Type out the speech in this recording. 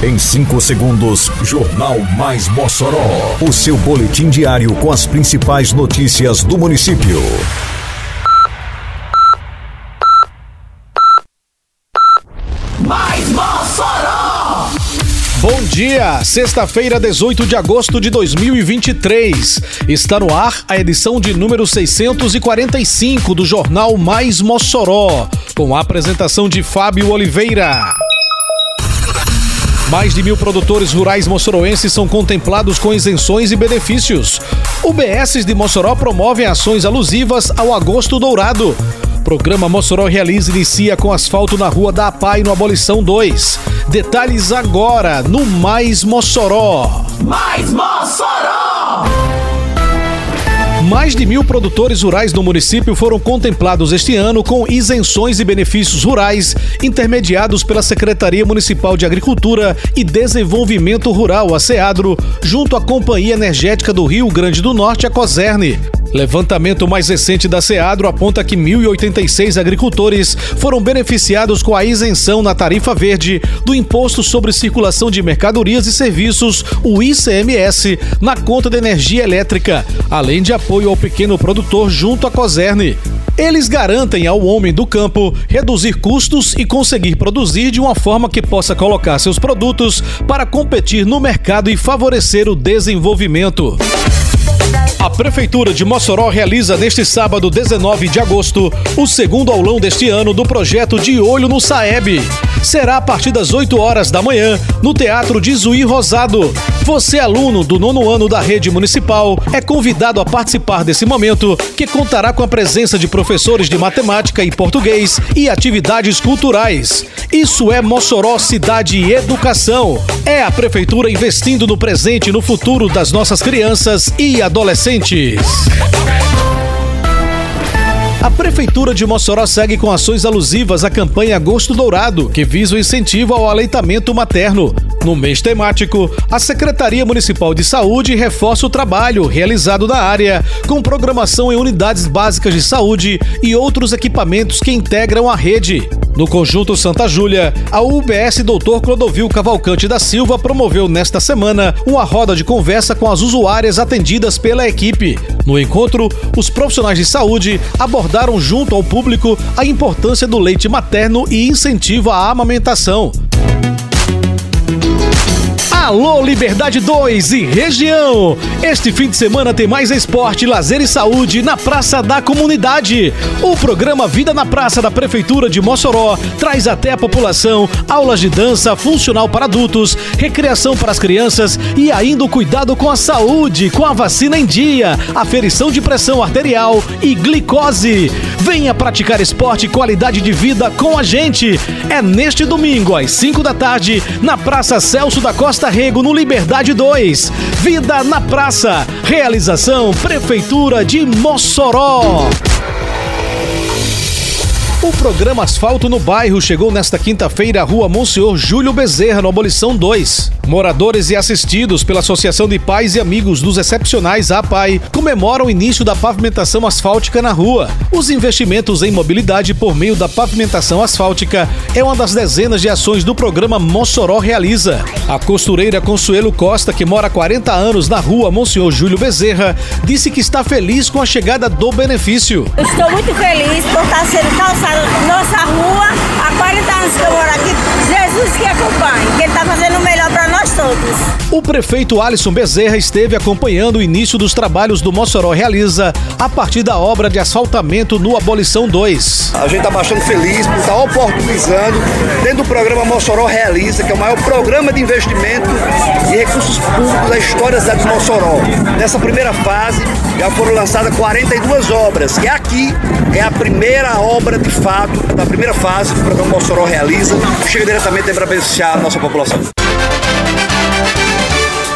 Em 5 segundos, Jornal Mais Mossoró. O seu boletim diário com as principais notícias do município. Mais Mossoró! Bom dia, sexta-feira, 18 de agosto de 2023. Está no ar a edição de número 645 do Jornal Mais Mossoró, com a apresentação de Fábio Oliveira. Mais de mil produtores rurais moçoroenses são contemplados com isenções e benefícios. UBSs de Mossoró promovem ações alusivas ao Agosto Dourado. Programa Mossoró Realiza inicia com asfalto na rua da APAI no Abolição 2. Detalhes agora no Mais Mossoró. Mais Mossoró! Mais de mil produtores rurais no município foram contemplados este ano com isenções e benefícios rurais intermediados pela Secretaria Municipal de Agricultura e Desenvolvimento Rural, a SEADRO, junto à Companhia Energética do Rio Grande do Norte, a COSERN. Levantamento mais recente da SEADRO aponta que 1.086 agricultores foram beneficiados com a isenção na tarifa verde do Imposto sobre Circulação de Mercadorias e Serviços, o ICMS, na conta de energia elétrica, além de apoio ao pequeno produtor junto à COSERN. Eles garantem ao homem do campo reduzir custos e conseguir produzir de uma forma que possa colocar seus produtos para competir no mercado e favorecer o desenvolvimento. A Prefeitura de Mossoró realiza neste sábado, 19 de agosto, o segundo aulão deste ano do projeto De Olho no Saeb. Será a partir das 8 horas da manhã, no Teatro de Zuí Rosado. Você, aluno do nono ano da rede municipal, é convidado a participar desse momento, que contará com a presença de professores de matemática e português e atividades culturais. Isso é Mossoró Cidade e Educação. É a Prefeitura investindo no presente e no futuro das nossas crianças e adolescentes. A Prefeitura de Mossoró segue com ações alusivas à campanha Agosto Dourado, que visa o incentivo ao aleitamento materno. No mês temático, a Secretaria Municipal de Saúde reforça o trabalho realizado na área, com programação em unidades básicas de saúde e outros equipamentos que integram a rede. No conjunto Santa Júlia, a UBS Dr. Clodovil Cavalcante da Silva promoveu nesta semana uma roda de conversa com as usuárias atendidas pela equipe. No encontro, os profissionais de saúde abordaram junto ao público a importância do leite materno e incentivo à amamentação. Alô Liberdade 2 e região! Este fim de semana tem mais esporte, lazer e saúde na Praça da Comunidade. O programa Vida na Praça da Prefeitura de Mossoró traz até a população aulas de dança funcional para adultos, recreação para as crianças e ainda o cuidado com a saúde, com a vacina em dia, aferição de pressão arterial e glicose. Venha praticar esporte e qualidade de vida com a gente. É neste domingo, às 5 da tarde, na Praça Celso da Costa Rego, no Liberdade 2. Vida na Praça. Realização Prefeitura de Mossoró. O programa Asfalto no Bairro chegou nesta quinta-feira à rua Monsenhor Júlio Bezerra, no Abolição 2. Moradores e assistidos pela Associação de Pais e Amigos dos Excepcionais APAI comemoram o início da pavimentação asfáltica na rua. Os investimentos em mobilidade por meio da pavimentação asfáltica é uma das dezenas de ações do programa Mossoró Realiza. A costureira Consuelo Costa, que mora há 40 anos na rua Monsenhor Júlio Bezerra, disse que está feliz com a chegada do benefício. Eu estou muito feliz por estar sendo calçada nossa O prefeito Alisson Bezerra esteve acompanhando o início dos trabalhos do Mossoró Realiza a partir da obra de asfaltamento no Abolição 2. A gente está bastante feliz por estar oportunizando dentro do programa Mossoró Realiza, que é o maior programa de investimento e recursos públicos da história da cidade de Mossoró. Nessa primeira fase já foram lançadas 42 obras e aqui é a primeira obra de fato da primeira fase do programa Mossoró Realiza, que chega diretamente para beneficiar a nossa população.